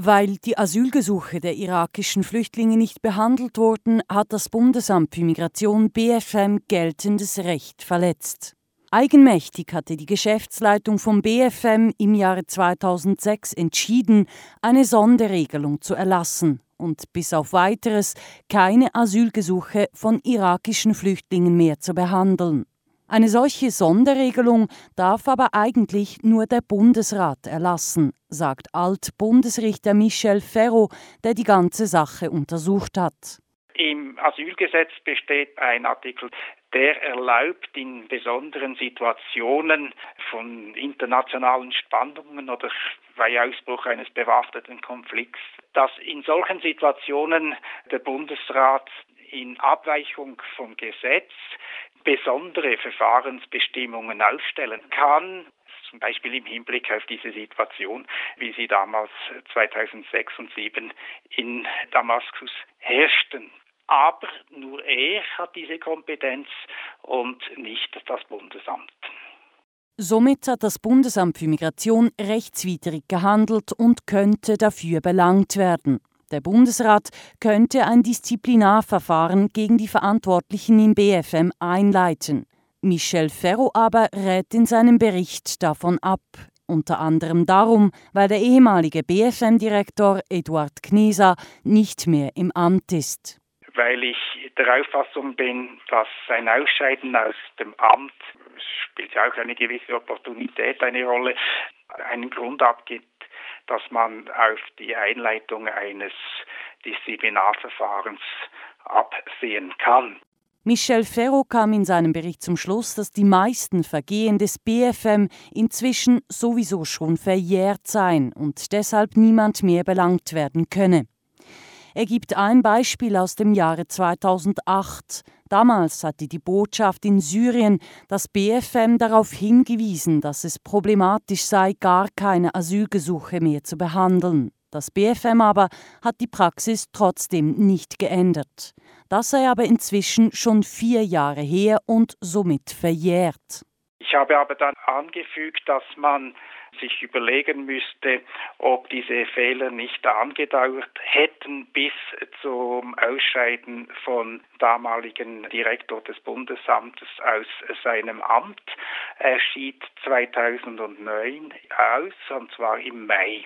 Weil die Asylgesuche der irakischen Flüchtlinge nicht behandelt wurden, hat das Bundesamt für Migration BFM geltendes Recht verletzt. Eigenmächtig hatte die Geschäftsleitung vom BFM im Jahre 2006 entschieden, eine Sonderregelung zu erlassen und bis auf weiteres keine Asylgesuche von irakischen Flüchtlingen mehr zu behandeln. Eine solche Sonderregelung darf aber eigentlich nur der Bundesrat erlassen, sagt Alt-Bundesrichter Michel Ferro, der die ganze Sache untersucht hat. Im Asylgesetz besteht ein Artikel, der erlaubt in besonderen Situationen von internationalen Spannungen oder bei Ausbruch eines bewaffneten Konflikts, dass in solchen Situationen der Bundesrat in Abweichung vom Gesetz besondere Verfahrensbestimmungen aufstellen kann, zum Beispiel im Hinblick auf diese Situation, wie sie damals 2006 und 2007 in Damaskus herrschten. Aber nur er hat diese Kompetenz und nicht das Bundesamt. Somit hat das Bundesamt für Migration rechtswidrig gehandelt und könnte dafür belangt werden. Der Bundesrat könnte ein Disziplinarverfahren gegen die Verantwortlichen im BFM einleiten. Michel Ferro aber rät in seinem Bericht davon ab. Unter anderem darum, weil der ehemalige BFM-Direktor Eduard Kneser nicht mehr im Amt ist. Weil ich der Auffassung bin, dass sein Ausscheiden aus dem Amt spielt ja auch eine gewisse Opportunität eine Rolle, einen Grund abgibt, dass man auf die Einleitung eines Disziplinarverfahrens absehen kann. Michel Ferro kam in seinem Bericht zum Schluss, dass die meisten Vergehen des BFM inzwischen sowieso schon verjährt seien und deshalb niemand mehr belangt werden könne. Er gibt ein Beispiel aus dem Jahre 2008. Damals hatte die Botschaft in Syrien das BFM darauf hingewiesen, dass es problematisch sei, gar keine Asylgesuche mehr zu behandeln. Das BFM aber hat die Praxis trotzdem nicht geändert. Das sei aber inzwischen schon vier Jahre her und somit verjährt. Ich habe aber dann angefügt, dass man sich überlegen müsste, ob diese Fehler nicht angedauert hätten bis zum Ausscheiden von damaligen Direktor des Bundesamtes aus seinem Amt. Er schied 2009 aus, und zwar im Mai.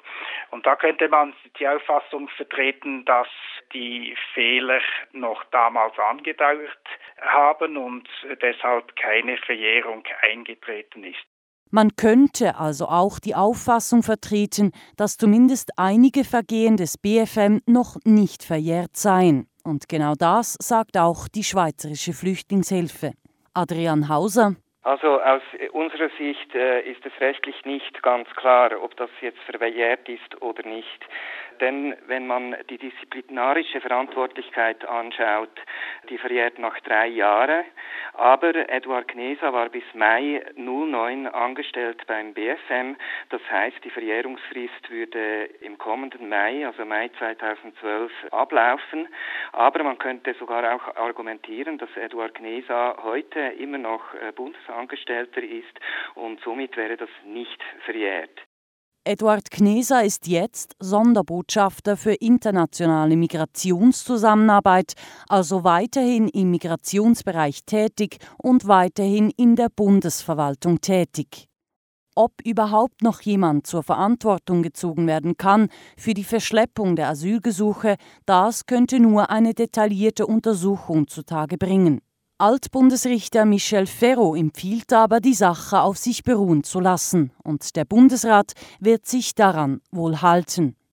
Und da könnte man die Auffassung vertreten, dass die Fehler noch damals angedauert haben und deshalb keine Verjährung eingetreten ist. Man könnte also auch die Auffassung vertreten, dass zumindest einige Vergehen des BFM noch nicht verjährt seien. Und genau das sagt auch die Schweizerische Flüchtlingshilfe. Adrian Hauser. Also aus unserer Sicht äh, ist es rechtlich nicht ganz klar, ob das jetzt verjährt ist oder nicht. Denn wenn man die disziplinarische Verantwortlichkeit anschaut, die verjährt nach drei Jahren. Aber Eduard Knesa war bis Mai 09 angestellt beim BFM. Das heißt, die Verjährungsfrist würde im kommenden Mai, also Mai 2012, ablaufen. Aber man könnte sogar auch argumentieren, dass Eduard Knesa heute immer noch äh, Bundesangestellter ist und somit wäre das nicht verjährt. Eduard Kneser ist jetzt Sonderbotschafter für internationale Migrationszusammenarbeit, also weiterhin im Migrationsbereich tätig und weiterhin in der Bundesverwaltung tätig. Ob überhaupt noch jemand zur Verantwortung gezogen werden kann für die Verschleppung der Asylgesuche, das könnte nur eine detaillierte Untersuchung zutage bringen. Altbundesrichter Michel Ferro empfiehlt aber, die Sache auf sich beruhen zu lassen, und der Bundesrat wird sich daran wohl halten.